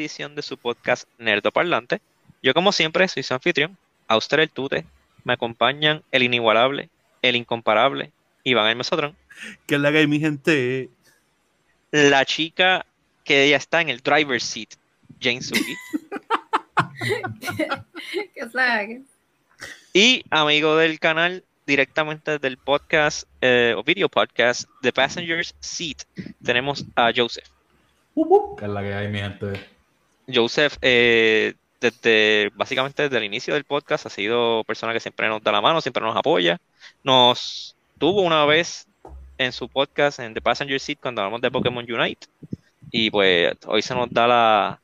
edición de su podcast Nerdo Parlante. Yo, como siempre, soy su anfitrión, Auster el Tute. Me acompañan el inigualable, el incomparable, Iván el Mesotron. Que es la que hay, mi gente? La chica que ya está en el driver's seat, Jane Suki. ¿Qué es la que? Y amigo del canal, directamente del podcast eh, o video podcast The Passenger's Seat, tenemos a Joseph. Que es la que hay, mi gente. Joseph, eh, desde básicamente desde el inicio del podcast, ha sido persona que siempre nos da la mano, siempre nos apoya. Nos tuvo una vez en su podcast en The Passenger Seat cuando hablamos de Pokémon Unite. Y pues hoy se nos da la,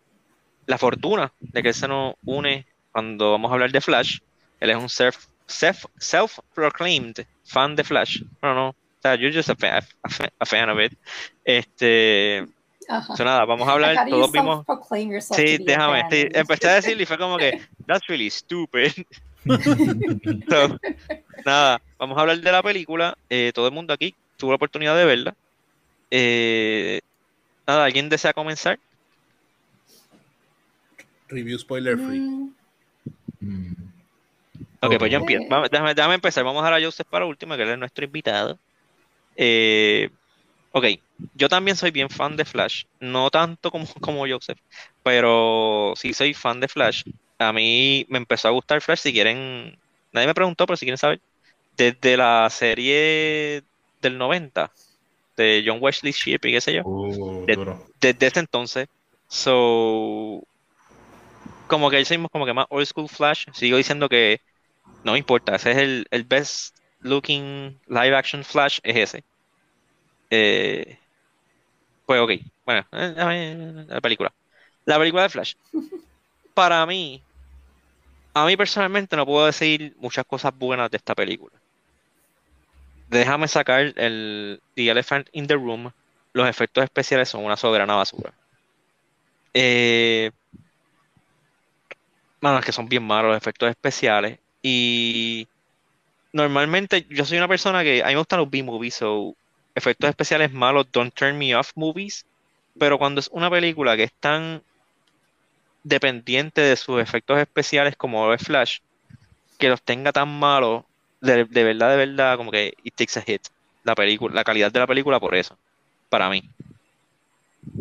la fortuna de que él se nos une cuando vamos a hablar de Flash. Él es un self, self, self-proclaimed fan de Flash. No, no. O sea, just a fan, a fan, a fan of it. Este, Ajá. so nada, vamos a hablar, you todos vimos. Sí, déjame. sí, empecé a decirlo y fue como que, that's really stupid. So, nada, vamos a hablar de la película. Eh, todo el mundo aquí tuvo la oportunidad de verla. Eh, nada, ¿alguien desea comenzar? Review spoiler free. Mm, Mm. Ok, pues yo empiezo. Vamos- déjame, déjame empezar. Vamos a dejar a Joseph para última, que él es nuestro invitado. Eh, ok, yo también soy bien fan de Flash. No tanto como, como Joseph, pero sí soy fan de Flash. A mí me empezó a gustar Flash. Si quieren, nadie me preguntó, pero si quieren saber, desde la serie del 90, de John Wesley Shipp y qué sé yo Uh, desde ese entonces. So, como que hicimos como que más old school Flash. Sigo diciendo que no me importa, ese es el, el best looking live action Flash, es ese. Eh, pues ok, bueno, eh, eh, la película. La película de Flash. Para mí, a mí personalmente no puedo decir muchas cosas buenas de esta película. Déjame sacar el The Elephant in the Room los efectos especiales son una soberana basura. Eh, bueno, es que son bien malos los efectos especiales. Y normalmente yo soy una persona que a mí me gustan los B-movies, so efectos especiales malos don't turn me off movies. Pero cuando es una película que es tan dependiente de sus efectos especiales como es Flash, que los tenga tan malos, de, de verdad, de verdad, como que it takes a hit. La película, la calidad de la película por eso para mí.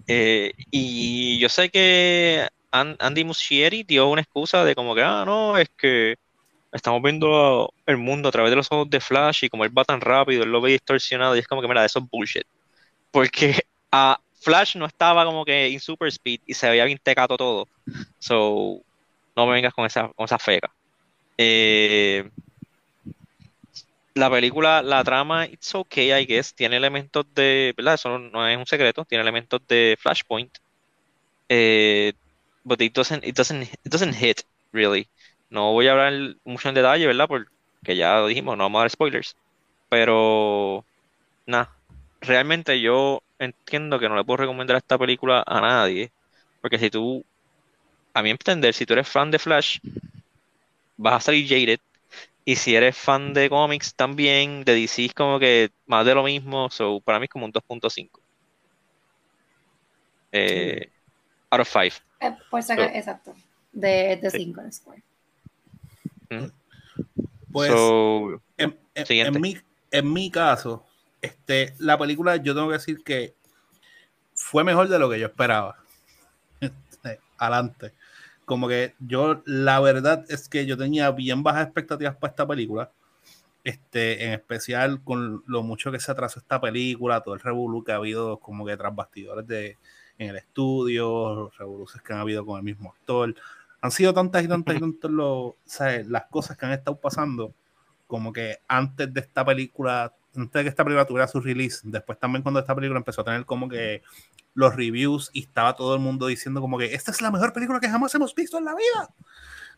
Eh, y yo sé que An- Andy Muschietti dio una excusa de como que, ah, no, es que estamos viendo el mundo a través de los ojos de Flash y como él va tan rápido, él lo ve distorsionado y es como que, mira, eso es bullshit. Porque a Flash no estaba como que en super speed y se veía bien tecato todo. So, no me vengas con esa, con esa feca. Eh, la película, la trama, it's okay, I guess, tiene elementos de, ¿verdad? Eso no, es un secreto, tiene elementos de Flashpoint. Eh, but it doesn't, it doesn't, it doesn't hit, really. No voy a hablar mucho en detalle, ¿verdad? Porque ya lo dijimos, no vamos a dar spoilers. Pero, nada, realmente yo entiendo que no le puedo recomendar esta película a nadie. Porque si tú, a mi entender, si tú eres fan de Flash, vas a salir jaded. Y si eres fan de cómics también, de DC es como que más de lo mismo, so para mí es como un 2.5. Eh, out of 5. eh, sacar, So- exacto. De, de Sí. 5 Pues So, en, en- en mi, en mi caso, este, la película yo tengo que decir que fue mejor de lo que yo esperaba. Este, Adelante. Como que yo, la verdad es que yo tenía bien bajas expectativas para esta película. Este, en especial con lo mucho que se atrasó esta película, todo el revolú que ha habido como que tras bastidores de, en el estudio, los revoluciones que han habido con el mismo actor. Han sido tantas y tantas y tantas ¿sabes? las cosas que han estado pasando, como que antes de esta película, antes de que esta película tuviera su release, después también cuando esta película empezó a tener como que los reviews y estaba todo el mundo diciendo como que esta es la mejor película que jamás hemos visto en la vida.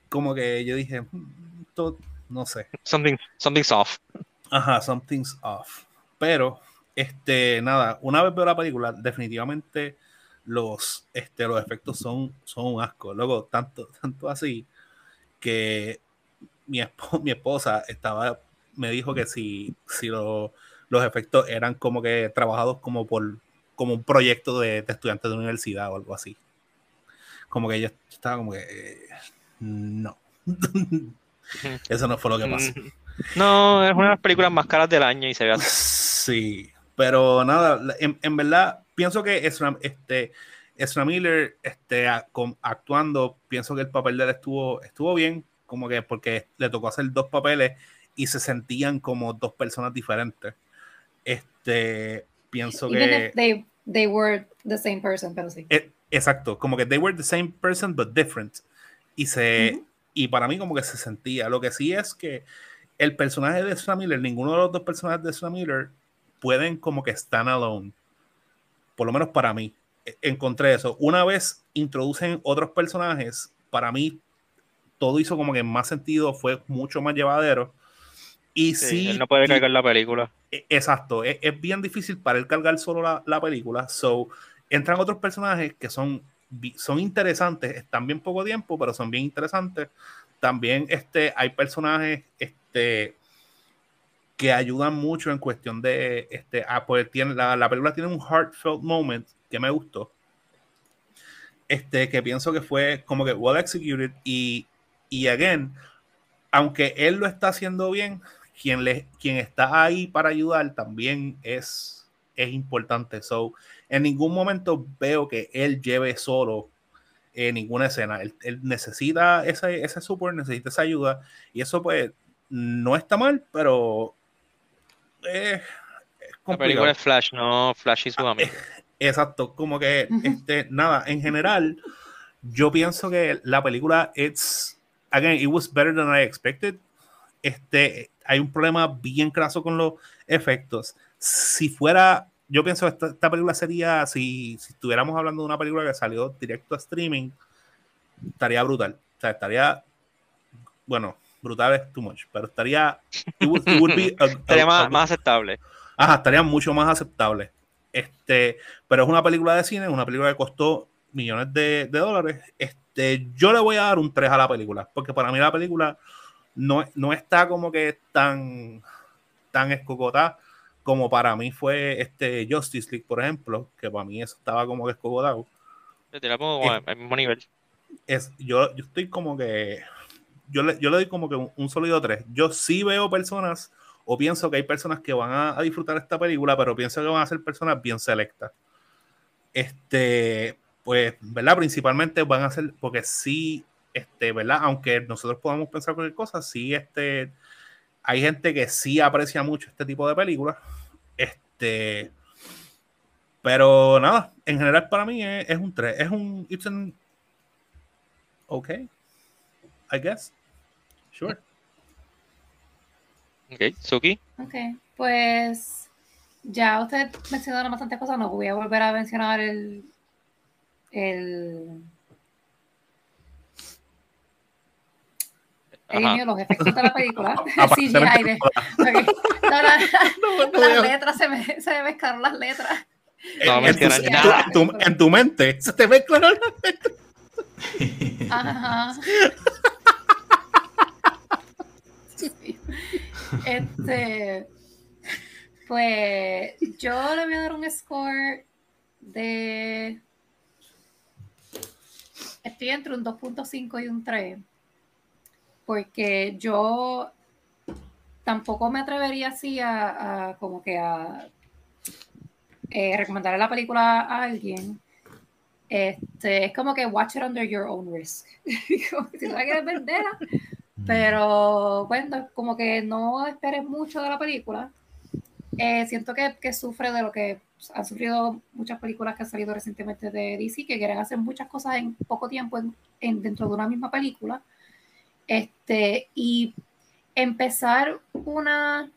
Como que yo dije, "Mm, esto, no sé. something, something's off. Ajá, something's off. Pero, este, nada, una vez veo la película, definitivamente los, este, los efectos son, son un asco. Luego, tanto, tanto así que mi, esp- mi esposa estaba, me dijo que si, si lo- los efectos eran como que trabajados como por, como un proyecto de, de estudiantes de universidad o algo así. Como que yo estaba como que, eh, no. Eso no fue lo que pasó. No, es una de las películas más caras del año y se ve así. Sí, pero nada, en, en verdad, pienso que Ezra, este, Ezra Miller este, a- con- actuando, pienso que el papel de él estuvo, estuvo bien, como que porque le tocó hacer dos papeles y se sentían como dos personas diferentes. Este, pienso Even que... if they, they were the same person, pero sí. Eh, exacto, como que they were the same person but different. Y se y para mí como que se sentía. Lo que sí es que el personaje de Ezra Miller, ninguno de los dos personajes de Ezra Miller pueden como que stand alone. Por lo menos para mí. E- Encontré eso. Una vez introducen otros personajes, para mí todo hizo como que más sentido, fue mucho más llevadero. Y Sí, sí, él no puede y- cargar la película. e- Exacto, es, es bien difícil para él cargar solo la, la película. So, entran otros personajes que son, son interesantes, están bien poco tiempo, pero son bien interesantes. También este, hay personajes este, que ayudan mucho en cuestión de. Este, ah, pues tiene, la, la película tiene un heartfelt moment que me gustó. Este, que pienso que fue como que well executed y, y again, aunque él lo está haciendo bien, quien, le, quien está ahí para ayudar también es, es importante. So, en ningún momento veo que él lleve solo eh, ninguna escena. Él, él necesita ese, ese support, necesita esa ayuda. Y eso, pues, no está mal, pero eh, es La película es Flash, no Flash y sus amigos. Exacto, como que, este, nada, en general, yo pienso que la película, it's, again, it was better than I expected. Este, hay un problema bien craso con los efectos. Si fuera, yo pienso que esta, esta película sería, si, si estuviéramos hablando de una película que salió directo a streaming, estaría brutal. O sea, estaría, bueno, brutal es too much, pero estaría, it would, it would be a- a- Sería a- más, más aceptable. Ajá, estaría mucho más aceptable. Este, pero es una película de cine, es una película que costó millones de, de dólares. Este, yo le voy a dar un 3 a la película, porque para mí la película no, no está como que tan, tan escocotada como para mí fue este Justice League, por ejemplo, que para mí eso estaba como que escocotado. Yo te la pongo como Eh. al mismo nivel. Es, yo, yo estoy como que, yo le, yo le doy como que un, un sólido 3. Yo sí veo personas o pienso que hay personas que van a, a disfrutar esta película, pero pienso que van a ser personas bien selectas. Este, pues, ¿verdad? Principalmente van a ser, porque sí, este, ¿verdad? Aunque nosotros podamos pensar cualquier cosa, sí, este, hay gente que sí aprecia mucho este tipo de películas. Este, pero nada, en general para mí es, es un 3, es un, it's an, ok, I guess, sure. Ok, Suki. Ok, pues ya usted mencionaron bastantes cosas, no voy a volver a mencionar el, el, mío, los efectos de la película, Aparte de la CGI de- ok. No, no, No, las letras, se me, se me mezclaron las letras. No en, tu, nada. en tu- en tu mente se te mezclan Ajá. Este, pues yo le voy a dar un score de. Estoy entre un 2.5 y un 3. Porque yo tampoco me atrevería así a, como que a eh, recomendarle la película a alguien. Este, es como que watch it under your own risk. Como si no la quieres déjala. Pero bueno, como que no esperes mucho de la película. Eh, siento que, que sufre de lo que han sufrido muchas películas que han salido recientemente de DC, que quieren hacer muchas cosas en poco tiempo en, en- dentro de una misma película. Este, y empezar una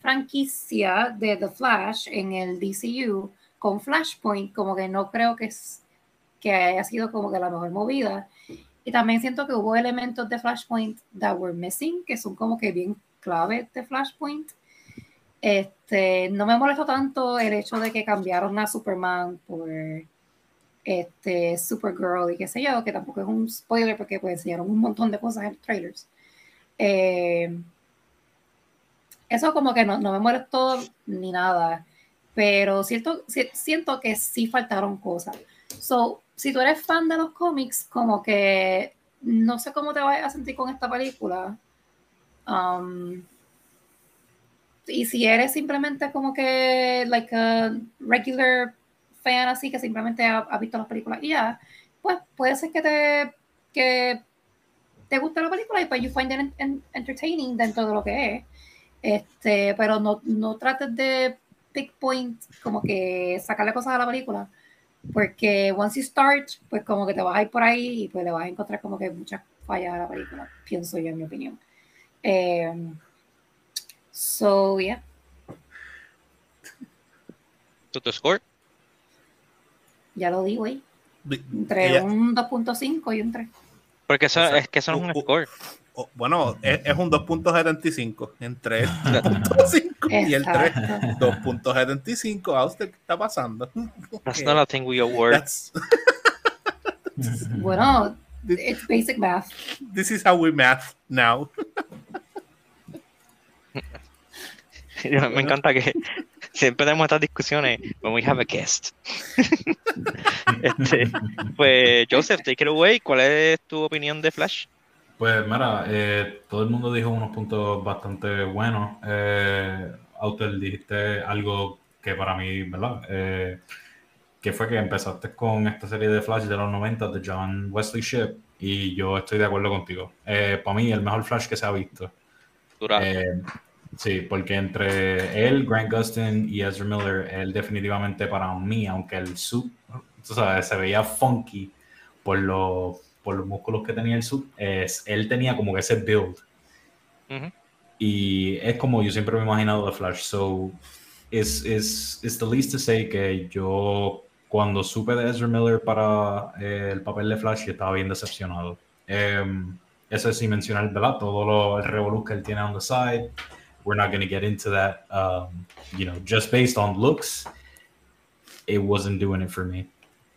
franquicia de The Flash en el DCU con Flashpoint, como que no creo que, es, que haya sido como que la mejor movida. Y también siento que hubo elementos de Flashpoint that were missing, que son como que bien clave de Flashpoint. Este, no me molestó tanto el hecho de que cambiaron a Superman por este, Supergirl y qué sé yo, que tampoco es un spoiler porque pues, enseñaron un montón de cosas en los trailers. Eh, eso como que no, no me molestó ni nada. pero siento, si- siento que sí faltaron cosas. So, si tú eres fan de los cómics, como que no sé cómo te vas a sentir con esta película. Um, y si eres simplemente como que like a regular fan así que simplemente ha, ha visto las películas y ya, pues puede ser que te que te guste la película y pues you find it en- en- entertaining dentro de lo que es. Este, pero no, no trates de pick point, como que sacarle cosas a la película, porque once you start, pues como que te vas a ir por ahí y pues le vas a encontrar como que muchas fallas a la película, pienso yo en mi opinión. Em, so, yeah. ¿Tu, score? Ya lo digo ahí. Vi- Entre ella- un 2.5 y un 3. Porque eso, es que eso no es un score. Oh, bueno, es, es un 2.75 entre el 2.5 y el 3. Exacto. 2.75. ¿A usted qué está pasando? That's not a thing we award. That's- Bueno, it's basic math. this is how we math now. Me encanta que siempre tenemos estas discusiones when we have a guest. Este, pues, Joseph, take it away. ¿Cuál es tu opinión de Flash? Pues mira, eh, todo el mundo dijo unos puntos bastante buenos. Eh, Autor, dijiste algo que para mí, ¿verdad? Eh, que fue que empezaste con esta serie de Flash de los 90 de John Wesley Shipp y yo estoy de acuerdo contigo. Eh, para mí, el mejor Flash que se ha visto. Eh, sí, porque entre él, Grant Gustin y Ezra Miller, él definitivamente para mí, aunque el tú sabes, se veía funky por los, por los músculos que tenía el suit, es, él tenía como que ese build. Ujú. Y es como yo siempre me he imaginado de Flash. So, es es it's the least to say que yo, cuando supe de Ezra Miller para eh, el papel de Flash, yo estaba bien decepcionado. Em, eso es sin mencionar, ¿verdad? Todo lo, el revolú que él tiene on the side. We're not going to get into that. Um, you know, just based on looks, it wasn't doing it for me.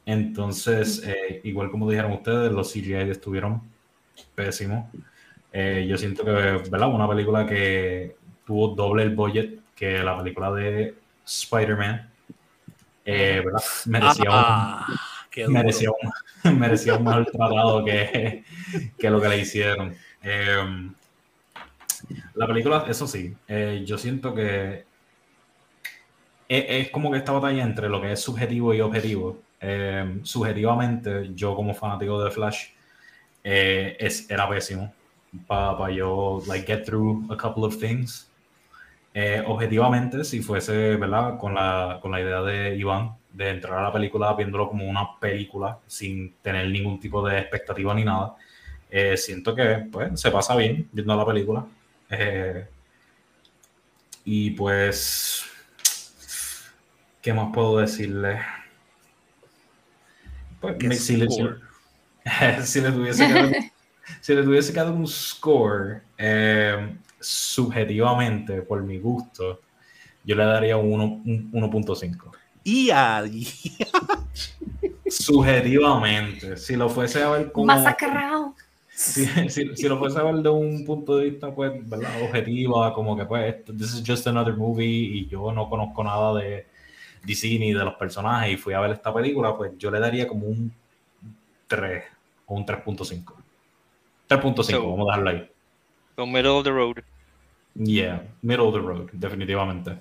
Entonces, eh, igual como dijeron ustedes, los CGI estuvieron pésimos. Eh, yo siento que, ¿verdad? Una película que tuvo doble el budget que la película de Spider-Man. Eh, ¿verdad? Merecía, Ah, un, merecía, un, merecía un mejor tratado que, que lo que le hicieron. Eh, la película, eso sí, yo siento que es, es como que esta batalla entre lo que es subjetivo y objetivo. Eh, subjetivamente, yo como fanático de Flash, eh, es, era pésimo para yo like get through a couple of things. Eh, objetivamente, si fuese, ¿verdad? Con la, con la idea de Iván de entrar a la película viéndolo como una película sin tener ningún tipo de expectativa ni nada, eh, siento que pues se pasa bien viendo la película. Y pues, ¿qué más puedo decirle? Pues, ¿Qué me- si, le, si- score? si le tuviese que dar- si le tuviese que dar un score, eh, subjetivamente, por mi gusto, yo le daría un uno- un 1.5. Y ahí. Subjetivamente, si lo fuese a ver como... Masacrado. Si, si- si lo fuese a ver de un punto de vista, pues, ¿verdad? Objetiva, como que, pues, this is just another movie y yo no conozco nada de DC ni de los personajes y fui a ver esta película, pues yo le daría como un 3 o un 3.5. 3.5, So- vamos a dejarlo ahí. So, middle of the road. Yeah, middle of the road, definitivamente.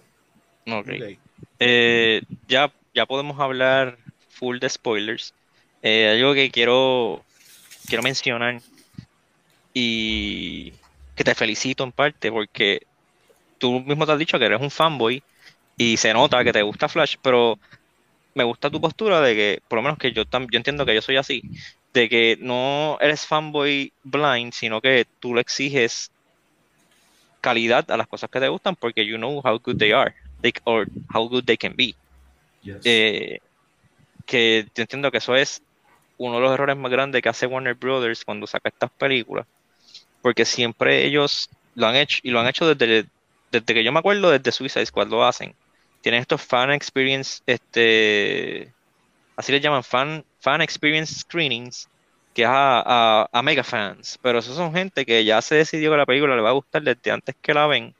Ok. Ok. Eh, ya, ya podemos hablar full de spoilers. Eh, algo que quiero, quiero mencionar y que te felicito en parte porque tú mismo te has dicho que eres un fanboy y se nota que te gusta Flash, pero me gusta tu postura de que, por lo menos que yo, tam- yo entiendo que yo soy así, de que no eres fanboy blind, sino que tú le exiges calidad a las cosas que te gustan porque you know how good they are, they, or how good they can be. Yes. Eh, que yo entiendo que eso es uno de los errores más grandes que hace Warner Brothers cuando saca estas películas, porque siempre ellos lo han hecho y lo han hecho desde, desde que yo me acuerdo, desde Suicide Squad lo hacen. Tienen estos fan experience, este, así les llaman fan, fan experience screenings, que es a, a, a mega fans, pero esos son gente que ya se decidió que la película le va a gustar desde antes que la ven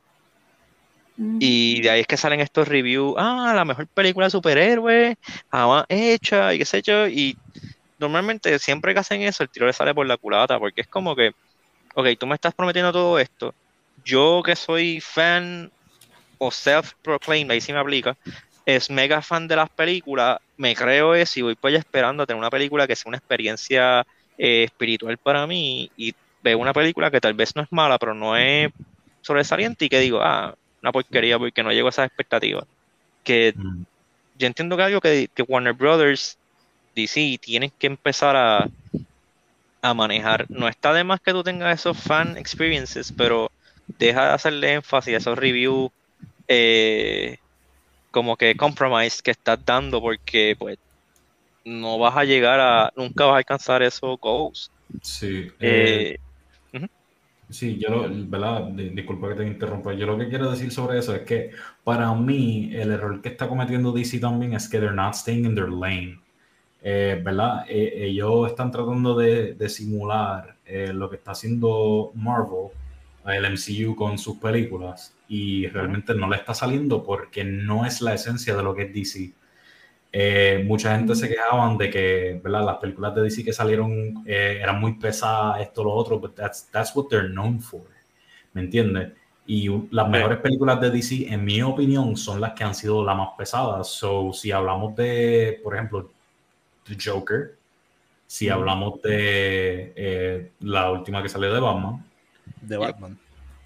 Mm. Y de ahí es que salen estos reviews, ah, la mejor película de superhéroes, jamás hecha, y qué sé yo, y normalmente siempre que hacen eso, el tiro le sale por la culata, porque es como que, ok, tú me estás prometiendo todo esto, yo que soy fan o self-proclaimed, ahí sí me aplica, es mega fan de las películas, me creo eso y voy pues esperando a tener una película que sea una experiencia eh, espiritual para mí y veo una película que tal vez no es mala, pero no es sobresaliente y que digo, ah, una porquería porque no llego a esas expectativas. Que Mm. yo entiendo que algo que, que Warner Brothers, DC, tienen que empezar a, a manejar. No está de más que tú tengas esos fan experiences, pero deja de hacerle énfasis a esos reviews eh, como que compromise que estás dando porque pues no vas a llegar a, nunca vas a alcanzar esos goals. Sí, eh, Eh, sí, yo, lo- ¿verdad? Di- Disculpa que te interrumpa. Yo lo que quiero decir sobre eso es que para mí el error que está cometiendo DC también es que they're not staying in their lane. Eh, ¿verdad? Eh, ellos están tratando de, de simular lo que está haciendo Marvel, el MCU con sus películas, y realmente no le está saliendo porque no es la esencia de lo que es DC. Eh, mucha gente se quejaban de que, ¿verdad? Las películas de DC que salieron eh, eran muy pesadas, esto, lo otro, but that's, that's what they're known for. ¿Me entiendes? Y las mejores películas de DC, en mi opinión, son las que han sido las más pesadas. So, si hablamos de, por ejemplo, The Joker, si hablamos de eh, la última que salió de Batman, de Batman.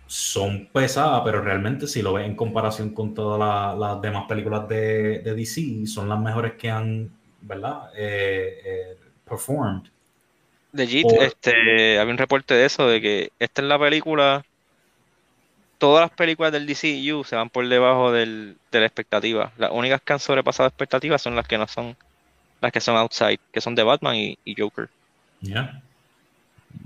Son pesadas, pero realmente si lo ves en comparación con todas la- las demás películas de, de DC, son las mejores que han, ¿verdad? Eh, eh, performed. Legit, O- este, había un reporte de eso, de que esta es la película, todas las películas del DCU se van por debajo del, de la expectativa. Las únicas que han sobrepasado expectativas son las que no son, las que son outside, que son de Batman y, y Joker. Yeah.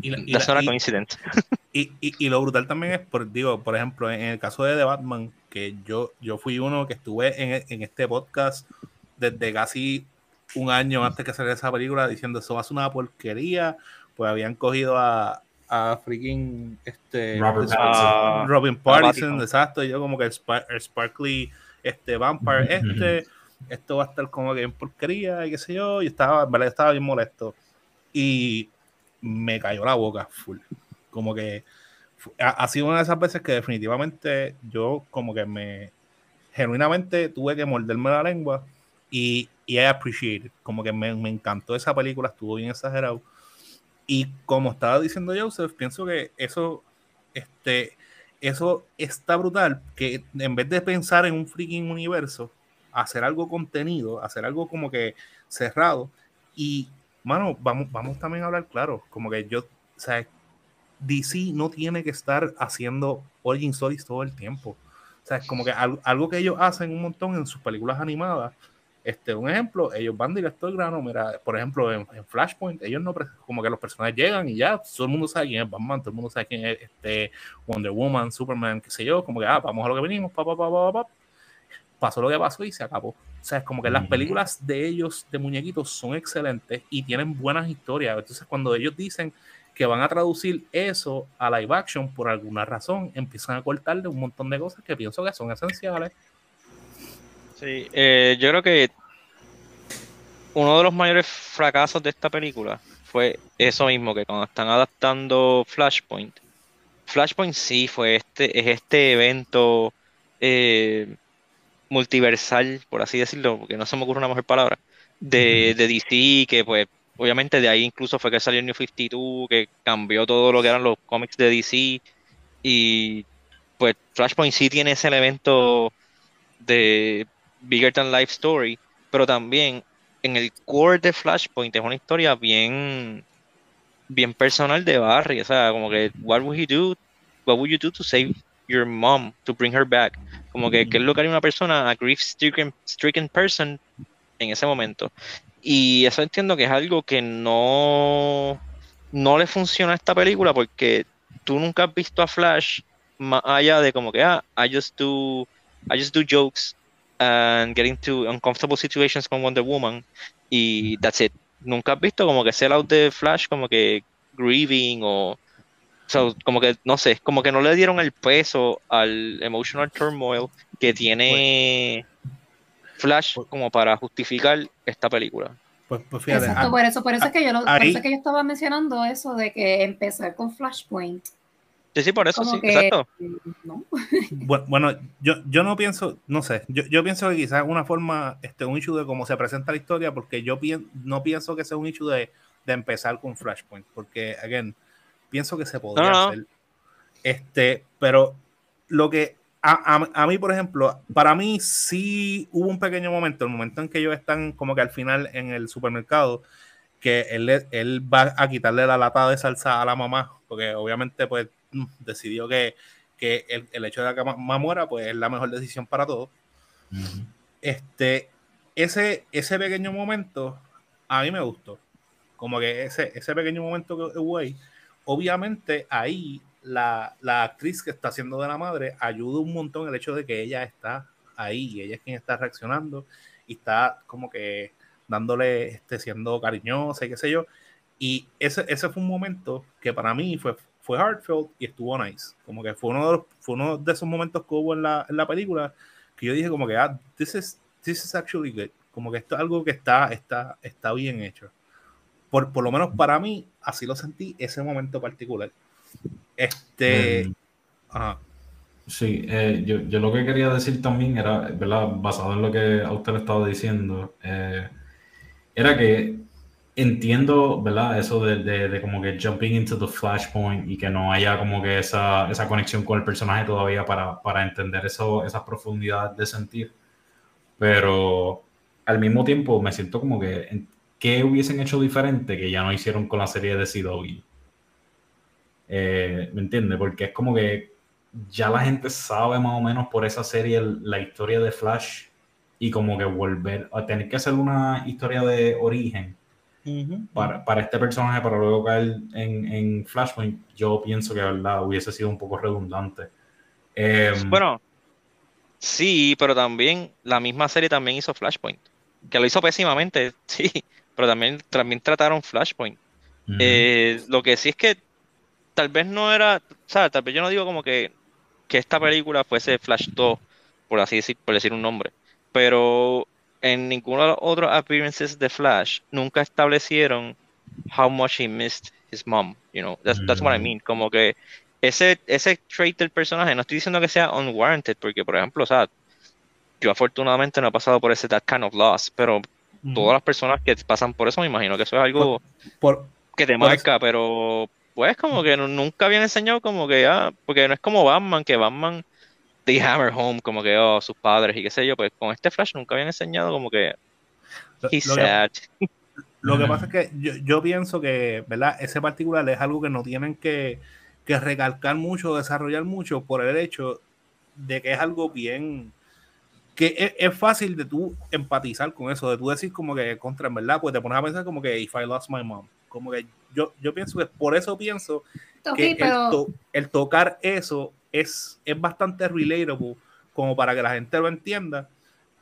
Y, la- y That's la- not a y- coincidence. Y, y- y lo brutal también es, por, digo, por ejemplo, en el caso de The Batman, que yo, yo fui uno que estuve en, en este podcast desde casi un año antes que saliera esa película diciendo eso va a ser una porquería, pues habían cogido a, a freaking este, Robert este- Pattinson. Ah, Robin Pattinson, Pattinson. exacto, y yo como que el, spa- el Sparkly este Vampire este, esto va a estar como que en porquería y qué sé yo, y estaba, en verdad, estaba bien molesto. Y me cayó la boca full. Como que ha, ha sido una de esas veces que definitivamente yo como que me genuinamente tuve que morderme la lengua y, y I appreciate. Como que me, me encantó esa película, estuvo bien exagerado. Y como estaba diciendo Joseph, pienso que eso, este, eso está brutal, que en vez de pensar en un freaking universo, hacer algo contenido, hacer algo como que cerrado. Y, mano, vamos, vamos también a hablar claro, como que yo, o sea, DC no tiene que estar haciendo origin stories todo el tiempo. O sea, es como que algo, algo que ellos hacen un montón en sus películas animadas. Este, un ejemplo, ellos van directo al grano. Mira, por ejemplo, en, en Flashpoint, ellos no, como que los personajes llegan y ya todo el mundo sabe quién es Batman, todo el mundo sabe quién es este, Wonder Woman, Superman, qué sé yo, como que, ah, vamos a lo que venimos, pa, pa, pa, pa, pa, pa. pasó lo que pasó y se acabó. O sea, es como que las películas de ellos, de muñequitos, son excelentes y tienen buenas historias. Entonces, cuando ellos dicen que van a traducir eso a live action por alguna razón, empiezan a cortarle un montón de cosas que pienso que son esenciales. Sí, eh, yo creo que uno de los mayores fracasos de esta película fue eso mismo, que cuando están adaptando Flashpoint, Flashpoint sí fue este, es este evento eh, multiversal, por así decirlo, porque no se me ocurre una mejor palabra, de, de DC, que pues obviamente de ahí incluso fue que salió New 52, que cambió todo lo que eran los cómics de DC, y pues Flashpoint sí tiene ese elemento de Bigger Than Life Story, pero también en el core de Flashpoint es una historia bien, bien personal de Barry, o sea, como que, what would he do, what would you do to save your mom, to bring her back, como que, ¿qué es lo que haría una persona, a grief stricken person en ese momento? Y eso entiendo que es algo que no, no le funciona a esta película porque tú nunca has visto a Flash más allá de como que, ah, I just do, I just do jokes and get into uncomfortable situations con Wonder Woman y that's it. Nunca has visto como que sell out de Flash como que grieving o So, como que, no sé, como que no le dieron el peso al emotional turmoil que tiene Flash Pues- como para justificar esta película. Pues, pues fíjate, Exacto, ah, por eso, por eso es que yo lo- por ahí- eso es que yo estaba mencionando eso de que empezar con Flashpoint. Sí, sí, por eso, Como sí, que exacto. no. Bu- Bueno, yo, yo no pienso, no sé, yo, yo pienso que quizás una forma, este, un issue de cómo se presenta la historia, porque yo pien- no pienso que sea un issue de, de empezar con Flashpoint, porque, again, pienso que se podría No, no. hacer. Este, pero lo que, a, a- a mí, por ejemplo, para mí sí hubo un pequeño momento, el momento en que ellos están como que al final en el supermercado, que él, él va a quitarle la lata de salsa a la mamá, porque obviamente pues decidió que, que el, el hecho de que la mamá muera pues es la mejor decisión para todos. Este, ese, ese pequeño momento a mí me gustó. Como que ese, ese pequeño momento que hubo ahí, obviamente ahí la, la actriz que está haciendo de la madre ayuda un montón el hecho de que ella está ahí y ella es quien está reaccionando y está como que dándole, este, siendo cariñosa y qué sé yo. Y ese, ese fue un momento que para mí fue, fue heartfelt y estuvo nice. Como que fue uno de, los- fue uno de esos momentos que hubo en la, en la película que yo dije como que, ah, this is, this is actually good. Como que esto es algo que está, está, está bien hecho. Por, por lo menos para mí, así lo sentí ese momento particular. Este, Mm. ajá. Sí, eh, yo, yo lo que quería decir también era, ¿verdad? Basado en lo que a usted le estaba diciendo, eh, era que entiendo, ¿verdad? Eso de, de, de como que jumping into the flashpoint y que no haya como que esa, esa conexión con el personaje todavía para, para entender eso, esas profundidades de sentir. Pero al mismo tiempo me siento como que, ¿qué hubiesen hecho diferente que ya no hicieron con la serie de CW? Eh, ¿me entiende? Porque es como que ya la gente sabe más o menos por esa serie el- la historia de Flash y como que volver a tener que hacer una historia de origen para, para este personaje para luego caer en, en Flashpoint, yo pienso que verdad hubiese sido un poco redundante. Eh, Bueno, sí, pero también la misma serie también hizo Flashpoint, que lo hizo pésimamente, sí, pero también, también trataron Flashpoint. Eh, lo que sí es que tal vez no era, o sea, tal vez yo no digo como que, que esta película fuese Flash 2, por así decir, por decir un nombre, pero en ninguno de los otros appearances de Flash nunca establecieron how much he missed his mom, you know, that's, that's what I Mm. mean, como que ese, ese trait del personaje, no estoy diciendo que sea unwarranted, porque por ejemplo, o sea, yo afortunadamente no he pasado por ese that kind of loss, pero todas las personas que pasan por eso me imagino que eso es algo Por, que te Por marca, pero pues como que nu- nunca habían enseñado como que, ah, porque no es como Batman, que Batman, they hammer home, como que, oh, sus padres y qué sé yo, pues con este Flash nunca habían enseñado como que, lo- he's lo que- sad. Lo que pasa es que yo, yo pienso que, ¿verdad? Ese particular es algo que no tienen que, que recalcar mucho, desarrollar mucho por el hecho de que es algo bien, que es, es fácil de tú empatizar con eso, de tú decir como que contra, en verdad, pues te pones a pensar como que if I lost my mom, como que yo, yo pienso que por eso pienso que el, pero to- el tocar eso es, es bastante relatable como para que la gente lo entienda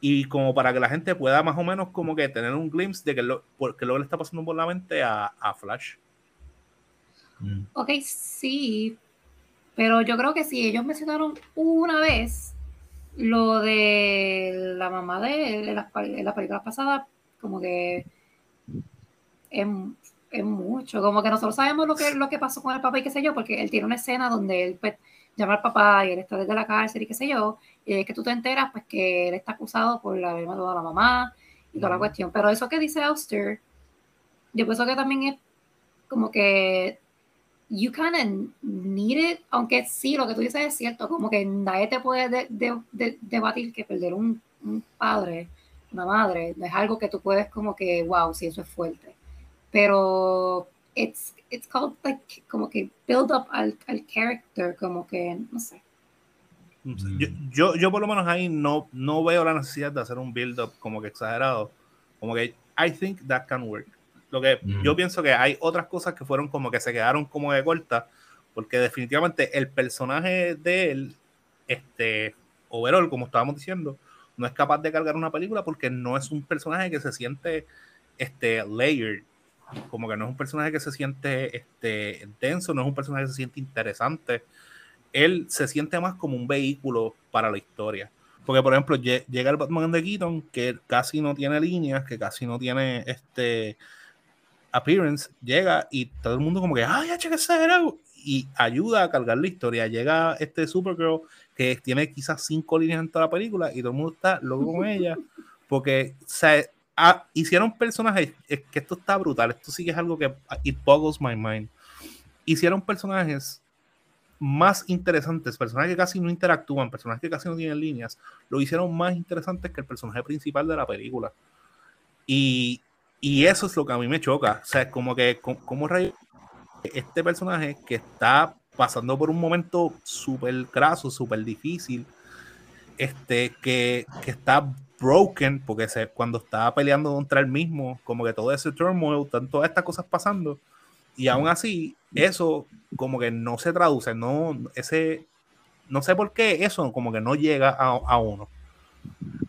y como para que la gente pueda más o menos como que tener un glimpse de que lo, por- que lo que le está pasando por la mente a, a Flash. mm, Ok, sí, pero yo creo que si ellos mencionaron una vez lo de la mamá de él en las, pel- en las películas pasadas, como que es, es mucho, como que nosotros sabemos lo que, lo que pasó con el papá y qué sé yo, porque él tiene una escena donde él pues, llama al papá y él está desde la cárcel y qué sé yo, y es que tú te enteras pues que él está acusado por haber matado a la mamá y toda la cuestión, pero eso que dice Auster, yo pienso que también es como que you kind of need it, aunque sí, lo que tú dices es cierto, como que nadie te puede de- de- de- debatir que perder un, un padre, una madre, no es algo que tú puedes como que, wow, sí, eso es fuerte. Pero it's, it's called like, como que build up al, al character, como que, no sé. Yo, yo, yo por lo menos ahí no, no veo la necesidad de hacer un build-up como que exagerado. Como que I think that can work. Lo que Ujú. yo pienso que hay otras cosas que fueron como que se quedaron como de corta, porque definitivamente el personaje de él, este, overall, como estábamos diciendo, no es capaz de cargar una película porque no es un personaje que se siente este, layered. Como que no es un personaje que se siente este, denso, no es un personaje que se siente interesante. Él se siente más como un vehículo para la historia. Porque, por ejemplo, llega el Batman de Keaton, que casi no tiene líneas, que casi no tiene este appearance, llega y todo el mundo como que, ay, ya que algo y ayuda a cargar la historia. Llega este Supergirl que tiene quizás cinco líneas en toda la película y todo el mundo está loco con ella porque se hicieron personajes, es que esto está brutal, esto sí que es algo que it boggles my mind. Hicieron personajes más interesantes, personajes que casi no interactúan, personajes que casi no tienen líneas, lo hicieron más interesantes que el personaje principal de la película. Y, y eso es lo que a mí me choca. O sea, es como que, como este personaje que está pasando por un momento súper graso, súper difícil, este, que, que, está broken, porque se, cuando estaba peleando contra él mismo, como que todo ese turmoil, todas estas cosas pasando, y aún así, eso como que no se traduce, no, ese, no sé por qué eso como que no llega a, a uno.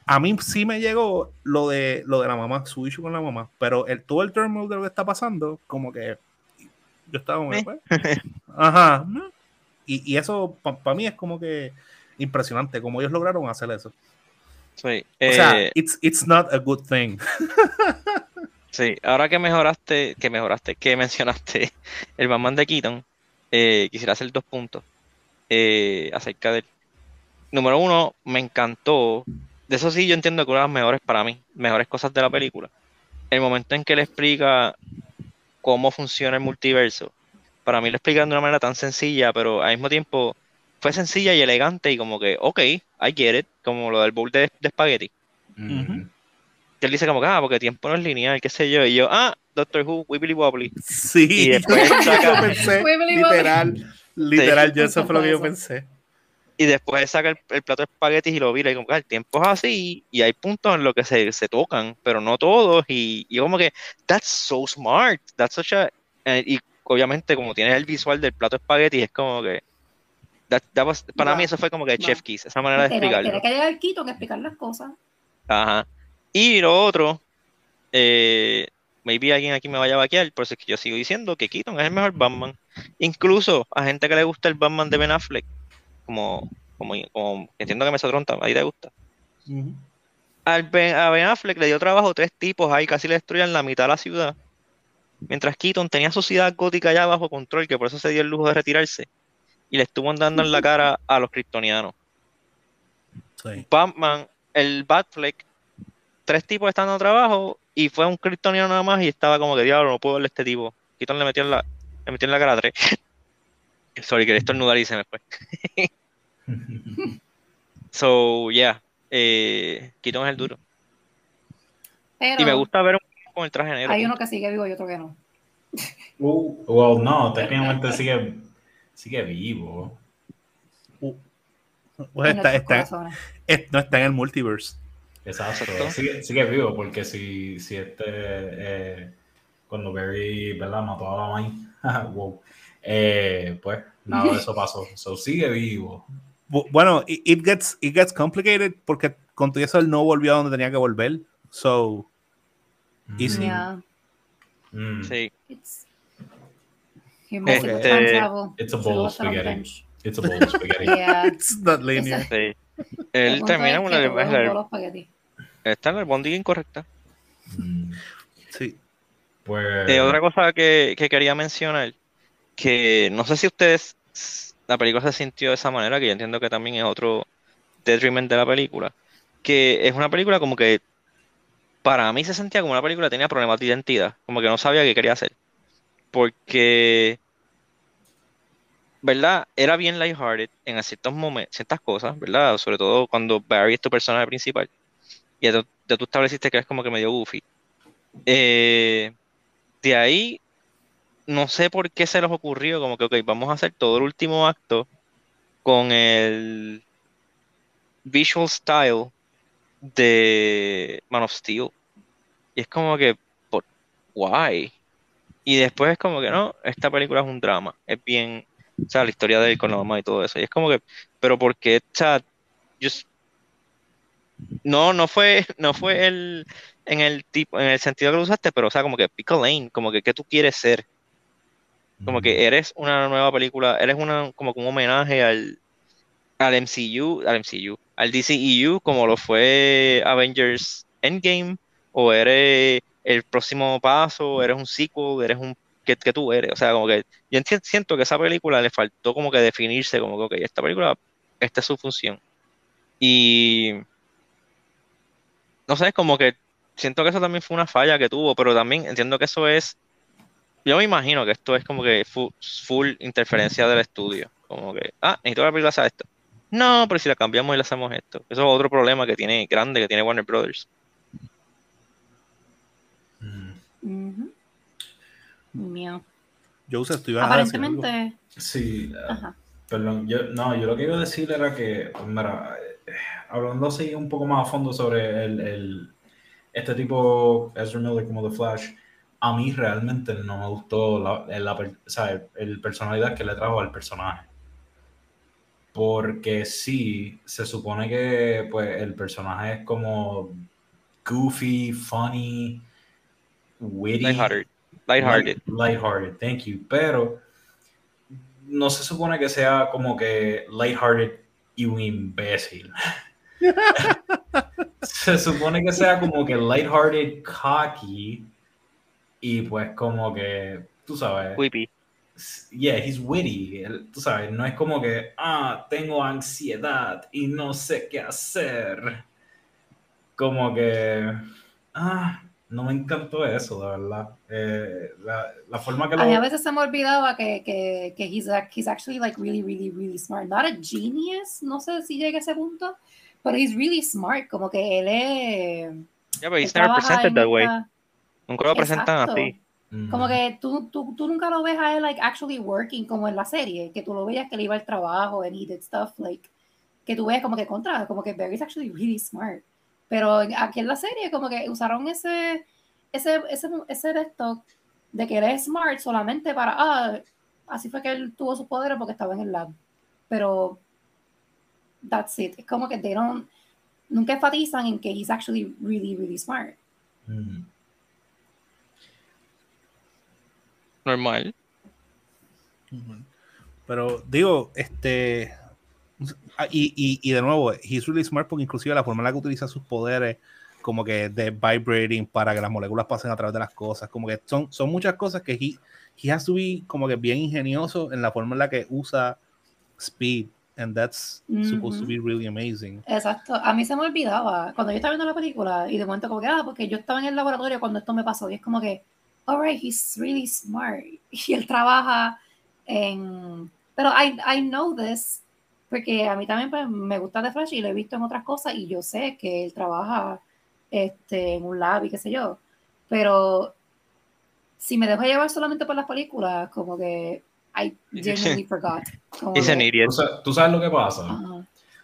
A mí sí me llegó lo de, lo de la mamá, su issue con la mamá, pero el, todo el turmoil de lo que está pasando, como que yo estaba como, eh. pues, ajá, y, y eso para mí es como que impresionante, como ellos lograron hacer eso. Sí, o sea, eh, it's, it's not a good thing. sí, ahora que mejoraste, que mejoraste, que mencionaste el Batman de Keaton, eh, quisiera hacer dos puntos eh, acerca del. Número uno, me encantó. De eso sí, yo entiendo que una de las mejores para mí, mejores cosas de la película. El momento en que le explica cómo funciona el multiverso. Para mí lo explica de una manera tan sencilla, pero al mismo tiempo fue sencilla y elegante y como que, ok, I get it, como lo del bowl de, espagueti. Que él dice como que, ah, porque tiempo no es lineal, qué sé yo, y yo, ah, Doctor Who, Wibbly Wobbly. Sí, y después saca, yo pensé, literal, literal, yo eso fue lo que yo pensé. Y después saca el, plato de espaguetis y lo vira y como que ah, el tiempo es así y hay puntos en los que se, se tocan, pero no todos y, y, como que, that's so smart, that's such a... Eh, y obviamente como tienes el visual del plato de espaguetis es como que para mí eso fue como que chef kiss, esa manera de explicarlo. Tiene que llegar al Quito que explicar las cosas. Ajá. Y lo otro, eh, maybe alguien aquí me vaya a vaquear, por eso es que yo sigo diciendo que Keaton es el mejor Batman. Incluso a gente que le gusta el Batman de Ben Affleck, como, como, entiendo que me sotronta, ahí te gusta. Al ben, a Ben Affleck le dio trabajo tres tipos ahí, casi le destruían la mitad de la ciudad. Mientras Keaton tenía su ciudad gótica allá bajo control, que por eso se dio el lujo de retirarse y le estuvo andando en la cara a los kryptonianos. Batman, el Batfleck, tres tipos están dando trabajo y fue un kryptoniano nada más y estaba como que diablo, no puedo verle a este tipo. Keaton le metió en la, le metió en la cara a tres. Sorry, que estornudar y se me fue. so, yeah. Eh, Keaton es el duro. y me gusta ver un con el traje negro. Hay uno que sigue vivo y otro que no. Uh, well, no, técnicamente sigue sigue vivo. Uh, pues está, no está en el multiverse. Exacto, sigue, sigue, vivo porque si, si este, eh, cuando Barry ¿verdad? mató a la Mine, wow, eh, pues nada de eso pasó. So, sigue vivo. Bueno, it gets, it gets complicated porque con todo eso él no volvió a donde tenía que volver. So, easy. Mm. Sí. Este, it's a bowl of spaghetti. It's a bowl of spaghetti. yeah. It's not linear. Sí. Él termina con la, Está en el bondi incorrecta. Mm. Sí. Pues... Eh, otra cosa que, que, quería mencionar, que no sé si ustedes, la película se sintió de esa manera, que yo entiendo que también es otro detriment de la película, que es una película como que para mí se sentía como una película que tenía problemas de identidad, como que no sabía qué quería hacer porque, ¿verdad? Era bien lighthearted en ciertos momentos, ciertas cosas, ¿verdad? Sobre todo cuando Barry es tu personaje principal. Y ya tú, estableciste que es como que medio goofy. Eh, de ahí, no sé por qué se les ocurrió, como que, ok, vamos a hacer todo el último acto con el visual style de Man of Steel. Y es como que, ¿por why? Y después es como que no, esta película es un drama, es bien, o sea, la historia de él con la mamá y todo eso. Y es como que, pero porque, sea, no, no fue, no fue el, en el tipo, en el sentido que lo usaste, pero o sea, como que pick a lane, como que qué tú quieres ser. Como que eres una nueva película, eres una, como que un homenaje al, al MCU, al MCU, al DCEU, como lo fue Avengers Endgame, o eres el próximo paso, eres un sequel, eres un que, que tú eres. O sea, como que yo siento que esa película le faltó como que definirse, como que, ok, esta película, esta es su función. Y no sé, como que siento que eso también fue una falla que tuvo, pero también entiendo que eso es, yo me imagino que esto es como que full, interferencia del estudio. Como que, ah, necesito que la película haga esto. No, pero si la cambiamos y le hacemos esto. Eso es otro problema que tiene grande, que tiene Warner Brothers. Mío. Yo uso estoy Aparentemente. Sí, perdón. Yo, no, yo lo que iba a decir era que, pues, mira, eh, hablando así un poco más a fondo sobre el, el este tipo, Ezra Miller como The Flash, a mí realmente no me gustó la, la, o sea, el personalidad que le trajo al personaje porque sí, se supone que pues, el personaje es como goofy, funny, witty. Lighthearted. Lighthearted. Lighthearted, thank you. Pero no se supone que sea como que lighthearted y un imbécil. se supone que sea como que lighthearted, cocky y pues como que, tú sabes. Whippy yeah, he's witty. Tú sabes, no es como que, ah, tengo ansiedad y no sé qué hacer. Como que, ah, no me encantó eso, de verdad. Eh, la, la, forma que lo... A, a veces se me olvidaba que, que, que he's, he's actually like really, really, really smart. Not a genius, no sé si llega a ese punto, pero he's really smart. Como que él es... Yeah, but he's never presented that way. Nunca lo presentan así. Como que tú, tú, tú, nunca lo ves a él like actually working como en la serie, que tú lo veías que le iba al trabajo and he did stuff like que tú ves como que contra, como que Barry's actually really smart. Pero aquí en la serie como que usaron ese ese ese ese de esto de que él es smart solamente para ah, así fue que él tuvo su poder porque estaba en el lab. Pero that's it. Es como que they don't nunca enfatizan en que he's actually really really smart. normal. Pero digo, este. Ah, y, y, y, de nuevo, he's really smart porque inclusive la forma en la que utiliza sus poderes, como que de vibrating para que las moléculas pasen a través de las cosas, como que son, son muchas cosas que he, he has to be como que bien ingenioso en la forma en la que usa speed. And that's supposed to be really amazing. Exacto. A mí se me olvidaba cuando yo estaba viendo la película y de momento como que, ah, porque yo estaba en el laboratorio cuando esto me pasó y es como que, alright, he's really smart. Y él trabaja en... Pero I, I know this, porque a mí también pues, me gusta The Flash y lo he visto en otras cosas y yo sé que él trabaja este, en un lab y qué sé yo. Pero si me dejo llevar solamente por las películas, como que I genuinely forgot. It's an idiot. ¿Tú sabes lo que pasa?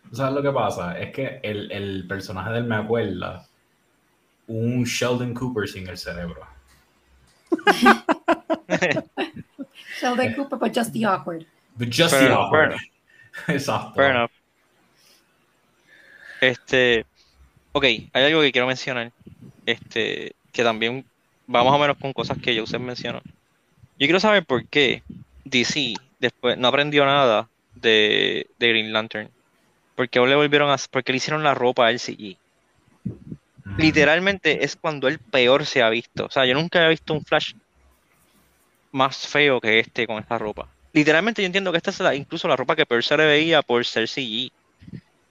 ¿Tú sabes lo que pasa? Es que el, el personaje de él me acuerda un Sheldon Cooper sin el cerebro. Sheldon Cooper, but just the awkward. But just the awkward. Exacto. Fair enough. Este, ok, hay algo que quiero mencionar, este, que también va más o menos con cosas que Joseph mencionó. Yo quiero saber por qué DC después no aprendió nada de, de Green Lantern. ¿Por qué le volvieron a, porque le hicieron la ropa al CG? literalmente es cuando el peor se ha visto. O sea, yo nunca he visto un Flash más feo que este con esta ropa. Literalmente yo entiendo que esta es incluso la ropa que peor se le veía por ser CG.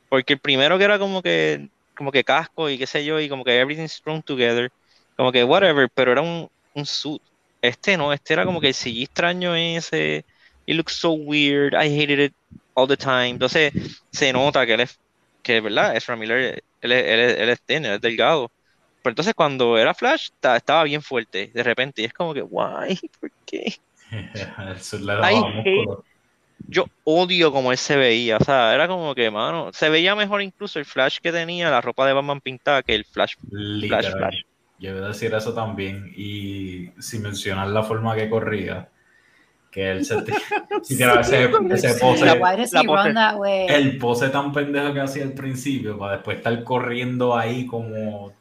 Porque el primero que era como que como que casco y qué sé yo, y como que everything's strung together, como que whatever, pero era un, un suit. Este no, este era como que el CG extraño ese, it looks so weird, I hated it all the time. Entonces se nota que él es, que verdad, es Miller él, él, él, es él es delgado. Pero entonces cuando era Flash estaba bien fuerte de repente y es como que, guay, ¿por qué? yo odio como él se veía, o sea, era como que, mano, se veía mejor incluso el Flash que tenía la ropa de Batman pintada que el Flash. Flash, Flash. Yo voy a decir eso también y sin mencionar la forma que corría, que él se, ese, pose, el pose tan pendejo que hacía al principio para después estar corriendo ahí como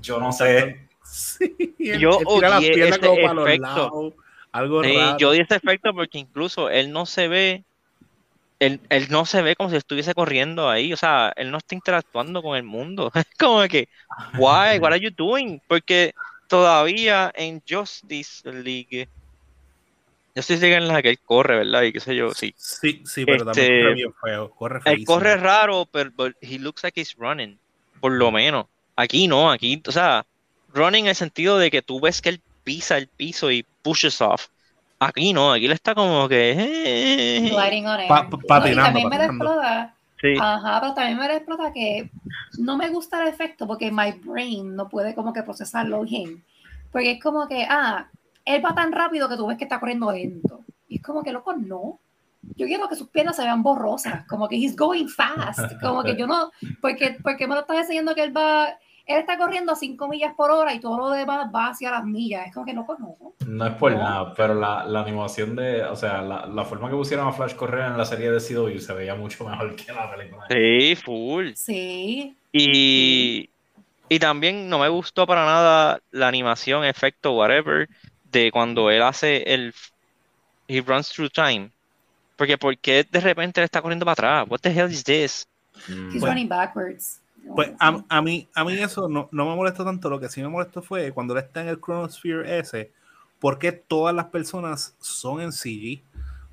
Yo no sé. Sí, él- Yo él tira las odié piernas ese como para los efecto. Algo Sí, raro. yo di ese efecto porque incluso él no se ve, él, él no se ve como si estuviese corriendo ahí, o sea, él no está interactuando con el mundo. Es como que, why, what are you doing? Porque todavía en Justice League, Justice League en la que él corre, ¿verdad? Y qué sé yo, sí. Sí, sí, pero también Este, corre bien feo. Corre Él feísimo. corre raro, pero but he looks like he's running, por lo menos. Aquí no, aquí, o sea, running en el sentido de que tú ves que él pisa el piso y pushes off. Aquí no, aquí le está como que... eh, Gliding on air. Pa- pa- No, y patinando, también me patinando. explota, Sí. ajá, pero también me explota que no me gusta el efecto porque my brain no puede como que procesarlo bien. Porque es como que, ah, él va tan rápido que tú ves que está corriendo lento. Y es como que, loco, no. Yo quiero que sus piernas se vean borrosas, como que he's going fast, como que yo no, porque, porque me lo estás enseñando que él va, él está corriendo a 5 millas por hora y todo lo demás va hacia las millas, es como que no. No es por No. nada, pero la, la animación de, o sea, la, la forma que pusieron a Flash correr en la serie de CW se veía mucho mejor que la película. Sí, full. Sí, Y, y también no me gustó para nada la animación, efecto, whatever, de cuando él hace el he runs through time. Porque ¿por qué de repente él está corriendo para atrás? What the hell is this? He's Pues- running backwards. Pues a, a mí, a mí eso no, no me molestó tanto. Lo que sí me molestó fue cuando él está en el Chronosphere ese, porque todas las personas son en CG.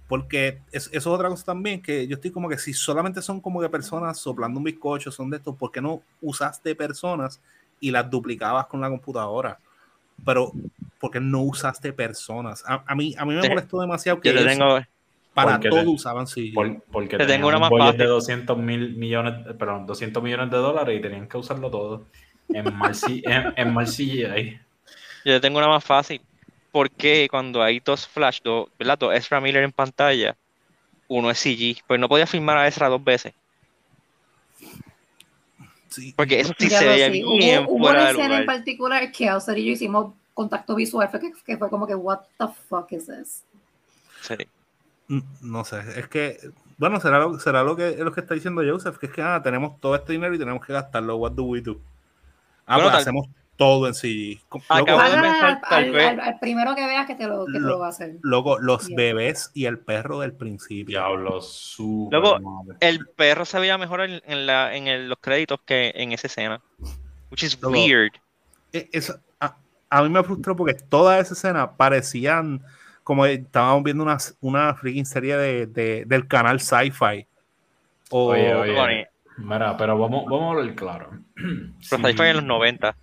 Porque es- eso es otra cosa también, que yo estoy como que si solamente son como que personas soplando un bizcocho, son de estos, ¿por qué no usaste personas y las duplicabas con la computadora? Pero, ¿por qué no usaste personas? A, a mí, a mí me molestó demasiado que Yo para Porque todo te- usaban. Por- porque Te tengo una un más fácil. de 200 mil millones, perdón, 200 millones de dólares y tenían que usarlo todo en mal, en, en mal CGI. yo te tengo una más fácil. ¿Por qué cuando hay dos Flash, dos, ¿verdad? Dos Ezra Miller en pantalla, uno es CG? Pues no podía filmar a Ezra dos veces. Sí. Porque eso sí Ya se veía sé. bien Hubo, hubo fuera una escena en particular que Auser y yo hicimos contacto visual, fue que, que fue como que, what the fuck is this? Sí. No sé, es que, bueno, será lo, será lo que lo que está diciendo Joseph, que es que ah, tenemos todo este dinero y tenemos que gastarlo. What do we do? Ah, Bueno, pues tal- hacemos todo en sí. Co- Acabo Loco, de Paga pensar, al, tal al- vez- al- al primero que veas que te lo, que te Lo- lo va a hacer. loco, los Yeah. bebés y el perro del principio. Diablo, súper Luego, madre. El perro se veía mejor en, en la, en el- los créditos que en esa escena. Which is Loco. weird. E- eso- a, a mí me frustró porque toda esa escena parecían como estábamos viendo una, una freaking serie de, de- del canal Sci-Fi. O, Oye, oye. Mira, pero vamos, vamos a hablar claro. Pero sci-fi en los 90.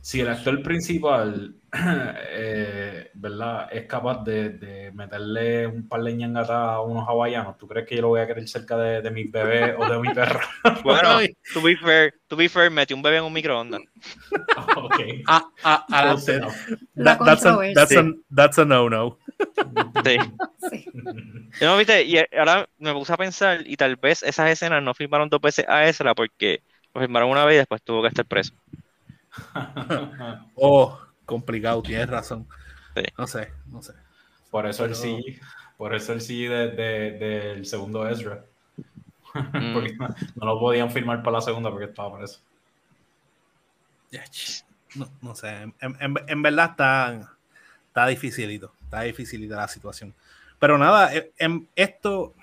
Si el actor principal, eh, ¿verdad? Es capaz de, de meterle un par de ñangatas a unos hawaianos, ¿tú crees que yo lo voy a querer cerca de, de mi bebé o de mi perro? Bueno, to be fair, to be fair, metió un bebé en un microondas. ok. a- a- a- Close enough. La that- that's, a, a, that's a no-no. Sí. Sí. Yo no viste, y ahora me puse a pensar, y tal vez esas escenas no filmaron dos veces a Ezra porque lo filmaron una vez y después tuvo que estar preso. Oh, complicado, tienes razón. Sí. No sé, no sé. Por eso el Pero- sí, por eso el sí de- de- del segundo Ezra. Mm. porque no, no lo podían filmar para la segunda porque estaba preso. No, no sé, en, en- en verdad está, está dificilito, está dificilita la situación. Pero nada, eh, em, esto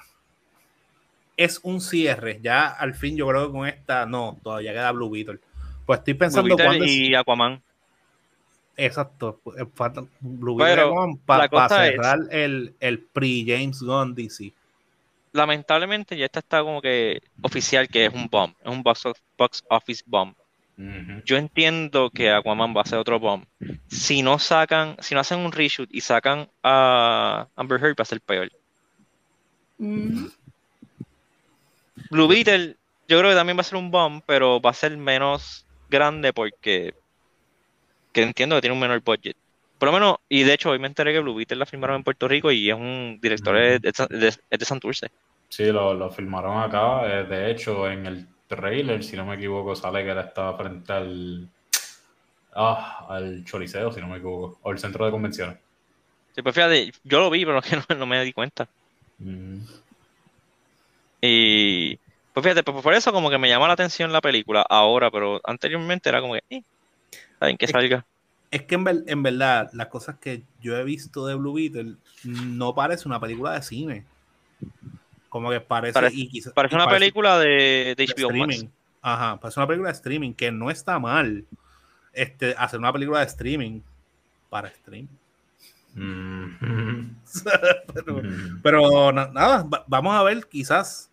es un cierre. Ya al fin yo creo que con esta, no, todavía queda Blue Beetle. Pues estoy pensando cuándo es- y Aquaman. Exacto, eh, falta Blue Pero para cosa es- cerrar el, el pre-James Gunn DC. Lamentablemente ya esta está como que oficial que es un bomb, es un box, of- box office bomb. Yo entiendo que Aquaman va a ser otro bomb. Si no sacan, si no hacen un reshoot y sacan a Amber Heard va a ser peor. Mm, Blue Beetle, yo creo que también va a ser un bomb, pero va a ser menos grande porque que entiendo que tiene un menor budget. Por lo menos, y de hecho hoy me enteré que Blue Beetle la firmaron en Puerto Rico y es un director de, de, de- Santurce. Sí, lo, lo filmaron acá. eh, de hecho, en el trailer, si no me equivoco, sale que él estaba frente al. Ah, al Choliseo, si no me equivoco. O el centro de convenciones. Sí, pues fíjate, yo lo vi, pero que no, no me di cuenta. Mm. Y pues fíjate, pues por eso como que me llama la atención la película ahora, pero anteriormente era como que, eh. Saben que Es- salga. Es que en, ver- en verdad, las cosas que yo he visto de Blue Beetle no parece una película de cine. Como que parece. Parece- y quizá- Parece y una película de, de de HBO Max. streaming. Ajá, parece una película de streaming que no está mal. Este, hacer una película de streaming para stream. Mm. pero, pero na- nada, va- vamos a ver, quizás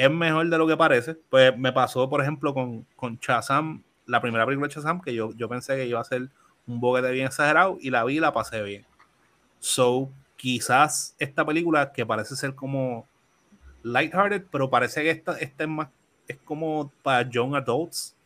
es mejor de lo que parece. Pues me pasó, por ejemplo, con, con Shazam, la primera película de Shazam, que yo, yo pensé que iba a ser un boquete bien exagerado y la vi y la pasé bien. So, quizás esta película que parece ser como lighthearted, pero parece que esta, esta es más, es como para young adults,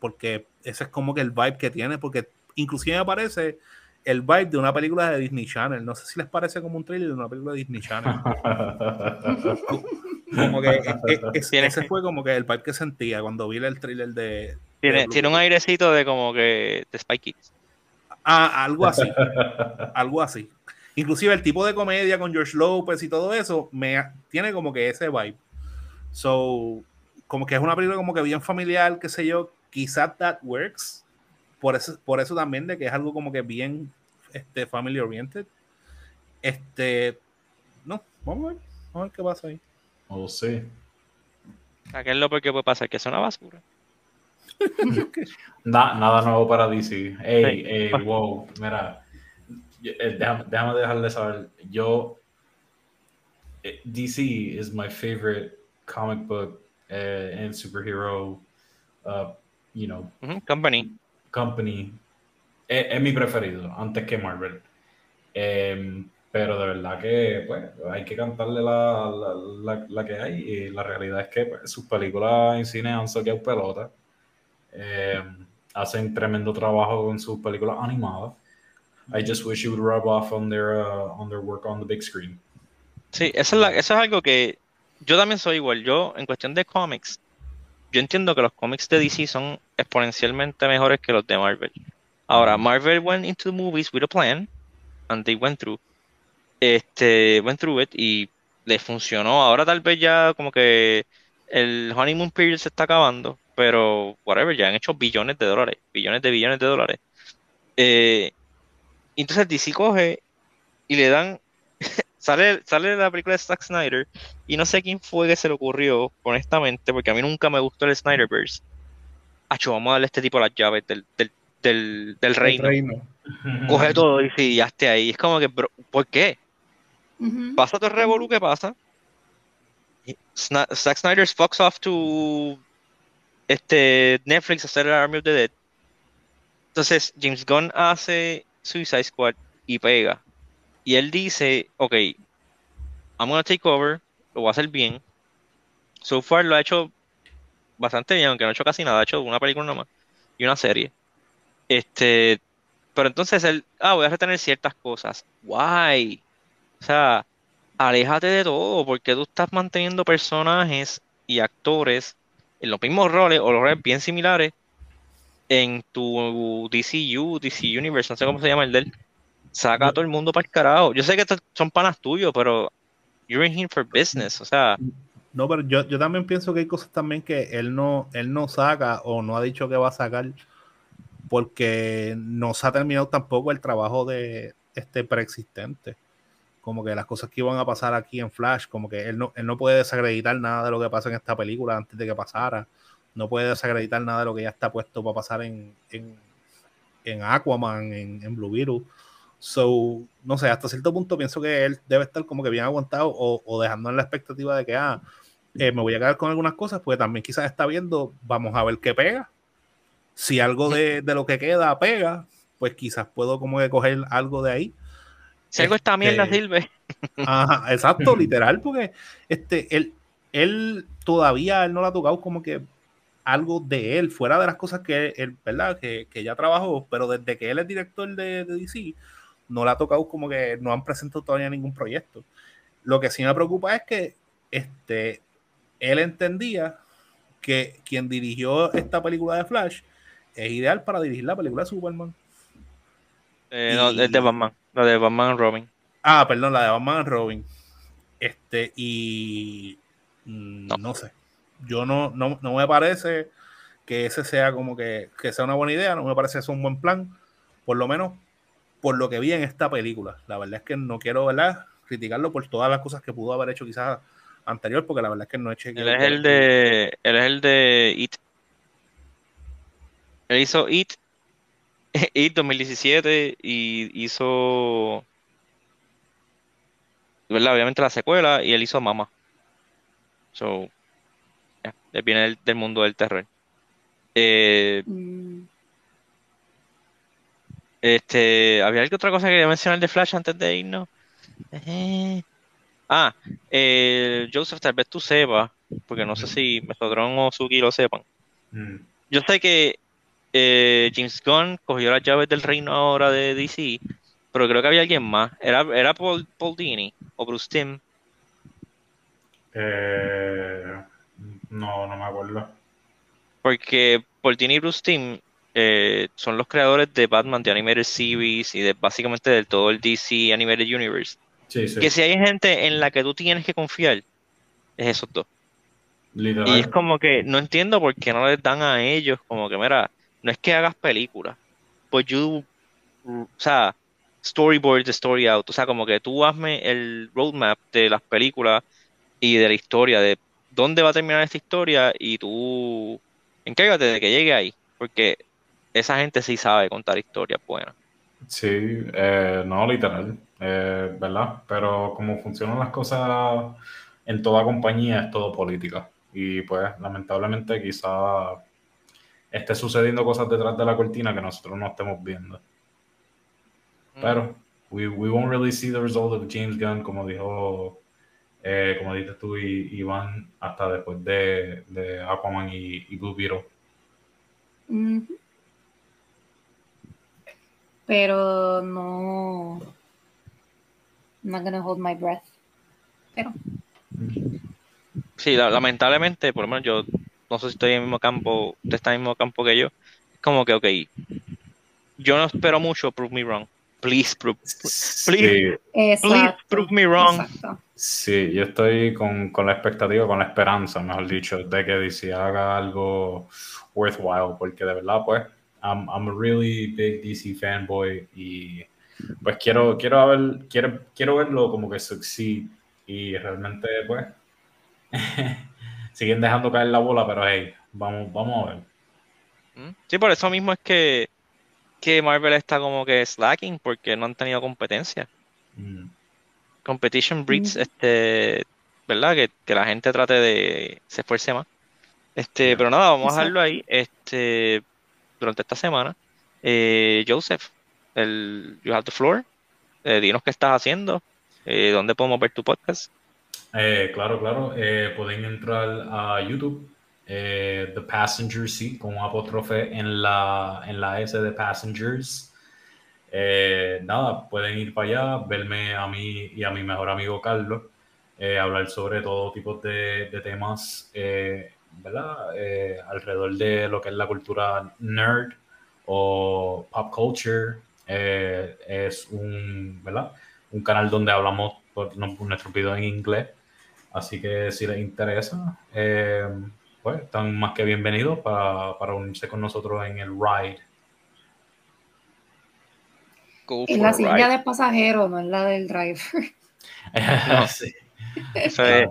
porque ese es como que el vibe que tiene, porque inclusive me parece el vibe de una película de Disney Channel. No sé si les parece como un trailer de una película de Disney Channel. Como que es- es- es- Tiene- ese fue como que el vibe que sentía cuando vi el trailer de. Tiene, de tiene un airecito de como que de Spy Kids. Ah, algo así. algo así. Inclusive el tipo de comedia con George Lopez y todo eso me tiene como que ese vibe. So, como que es una película como que bien familiar, qué sé yo, quizás that works. Por eso, por eso también de que es algo como que bien este, family oriented. Este, no, vamos a ver, vamos a ver qué pasa ahí. Oh, sí. ¿A qué es lo peor que puede pasar? Que es una basura. Na- nada nuevo para DC. Ey, Sí. ey, wow, mira, eh, déjame, déjame dejarle saber, yo, eh, DC is my favorite comic book eh, and superhero, uh, you know, Company. company. Es, es mi preferido, antes que Marvel. Em, pero de verdad que pues, hay que cantarle la, la, la- la que hay. Y la realidad es que pues, sus películas en cine han sacado pelota. Em, hacen tremendo trabajo con sus películas animadas. I just wish it would rub off on their, uh, on their work on the big screen. Sí, eso es, eso es algo que yo también soy igual. Yo, en cuestión de cómics, yo entiendo que los cómics de DC son exponencialmente mejores que los de Marvel. Ahora, Marvel went into the movies with a plan, and they went through, este, went through it, y les funcionó. Ahora tal vez ya como que el honeymoon period se está acabando, pero whatever, ya han hecho billones de dólares, billones de billones de dólares. Eh, y entonces DC coge y le dan Sale, sale la película de Zack Snyder y no sé quién fue que se le ocurrió, honestamente, porque a mí nunca me gustó el Snyderverse. Acho, vamos a darle a este tipo las llaves del, del, del, del reino. Coge todo y sí, ya esté ahí. Es como que, bro, ¿por qué? Pasa todo el revolú que pasa. Zack Snyder fucks off to este, Netflix hacer el Army of the Dead. Entonces, James Gunn hace Suicide Squad y pega. Y él dice, ok, I'm gonna take over, lo voy a hacer bien. So far lo ha hecho bastante bien, aunque no ha hecho casi nada, ha hecho una película nomás y una serie. Este, pero entonces él, ah, voy a retener ciertas cosas. Why? O sea, aléjate de todo, porque tú estás manteniendo personajes y actores en los mismos roles o roles bien similares en tu DCU, DC Universe, no sé cómo se llama el de él. Saca a todo el mundo para el carajo. Yo sé que son panas tuyos, pero you're in here for business, o sea, No, pero yo, yo también pienso que hay cosas también que él no, él no saca o no ha dicho que va a sacar porque no se ha terminado tampoco el trabajo de este preexistente. Como que las cosas que iban a pasar aquí en Flash, como que él no, él no puede desacreditar nada de lo que pasa en esta película antes de que pasara. No puede desacreditar nada de lo que ya está puesto para pasar en, en, en Aquaman, en, en Blue Beetle. So, no sé, hasta cierto punto pienso que él debe estar como que bien aguantado o, o dejando en la expectativa de que, ah, eh, me voy a quedar con algunas cosas, porque también quizás está viendo, vamos a ver qué pega. Si algo de, de lo que queda pega, pues quizás puedo como que coger algo de ahí. Si algo esta mierda Este, sirve, Ajá, exacto, literal, porque este, él, él todavía él no le ha tocado como que algo de él, fuera de las cosas que él, ¿verdad? Que, que ya trabajó, pero desde que él es director de, de DC, no le ha tocado como que no han presentado todavía ningún proyecto. Lo que sí me preocupa es que este, él entendía que quien dirigió esta película de Flash es ideal para dirigir la película de Superman. eh, no, es de Batman, la de Batman and Robin. Ah, perdón, la de Batman and Robin. Este, y mm, No. no. sé. Yo no, no, no me parece que ese sea como que, que sea una buena idea, no me parece eso un buen plan, por lo menos por lo que vi en esta película. La verdad es que no quiero, ¿verdad? criticarlo por todas las cosas que pudo haber hecho quizás anterior, porque la verdad es que no he Él es el de, él es el de It. Él hizo It, It 2017 y hizo, ¿verdad? Obviamente la secuela y él hizo Mama. So, yeah, él viene del, del mundo del terror. Eh, Mm, este, ¿había alguna otra cosa que quería mencionar de Flash antes de irnos? Eh, Ah, eh, Joseph, tal vez tú sepas, porque no sé si Metrodron o Suki lo sepan. Mm. Yo sé que eh, James Gunn cogió las llaves del reino ahora de DC, pero creo que había alguien más. ¿Era, era Paul, Paul Dini o Bruce Timm? Eh, no, no me acuerdo. Porque Paul Dini y Bruce Timm eh, son los creadores de Batman, de Animated Series y de básicamente del todo el DC Animated Universe. Sí, sí. Que si hay gente en la que tú tienes que confiar, es esos dos. Literal. Y es como que no entiendo por qué no les dan a ellos, como que, mira, no es que hagas películas, pues you, o sea, storyboard the story out, o sea, como que tú hazme el roadmap de las películas y de la historia, de dónde va a terminar esta historia y tú encárgate de que llegue ahí, porque esa gente sí sabe contar historias buenas. Sí, eh, no, literal, eh, ¿verdad? Pero como funcionan las cosas en toda compañía es todo política. Y pues lamentablemente quizá esté sucediendo cosas detrás de la cortina que nosotros no estemos viendo. Pero we, we won't really see the result of James Gunn, como dijo, eh, como dices tú, y, Iván, hasta después de, de Aquaman y, y Blue Beetle. Pero no. I'm not gonna hold my breath. Pero. Sí, la- lamentablemente, por lo menos yo no sé si estoy en el mismo campo, usted está en el mismo campo que yo. Es como que, ok, yo no espero mucho, prove me wrong. Please prove, Sí, please prove me wrong. Exacto. Sí, yo estoy con, con la expectativa, con la esperanza, mejor dicho, de que DC haga algo worthwhile, porque de verdad, pues, I'm, I'm a really big DC fanboy y pues quiero, quiero, ver, quiero, quiero verlo como que succeed y realmente, pues, siguen dejando caer la bola, pero hey, vamos, vamos a ver. ¿Mm? Sí, por eso mismo es que, que Marvel está como que slacking, porque no han tenido competencia. Mm. Competition breeds, Mm. este, ¿verdad? Que, que la gente trate de se esfuerce más. Este, Yeah. pero nada, vamos a dejarlo ahí, este, durante esta semana. Eh, Joseph, el You Have the Floor, eh, dinos qué estás haciendo, eh, dónde podemos ver tu podcast. Eh, claro, claro. Eh, pueden entrar a YouTube, eh, The Passenger Seat, con un apóstrofe en la, en la S de Passengers. Nada, pueden ir para allá, verme a mí y a mi mejor amigo Carlos, hablar sobre todo tipo de, de temas, ¿verdad? Alrededor de lo que es la cultura nerd o pop culture. Es un, ¿verdad? Un canal donde hablamos por, nuestros videos en inglés. Así que si les interesa, eh, pues están más que bienvenidos para, para unirse con nosotros en el ride. For la silla ride. de pasajero, no en la del driver. No. Sí. Eso es-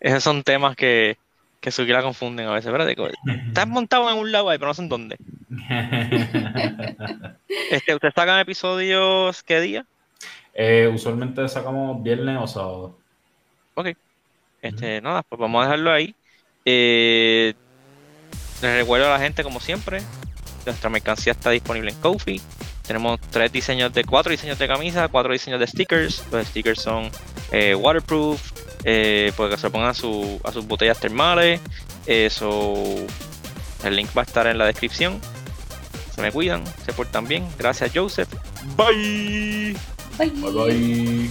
esos son temas que, que Suki la confunden a veces, ¿verdad? Estás montado en un lado ahí, pero no sé en dónde. Este, ¿Ustedes sacan episodios qué día? Eh, usualmente sacamos viernes o sábado. Este, nada, pues vamos a dejarlo ahí. Eh, les recuerdo a la gente, como siempre, nuestra mercancía está disponible en Kofi. Tenemos tres diseños de cuatro diseños de camisa, cuatro diseños de stickers. Los stickers son eh, waterproof, eh, porque se pongan a, su- a sus botellas termales. Eso, el link va a estar en la descripción. Se me cuidan, se portan bien. Gracias, Joseph. Bye. バイバイ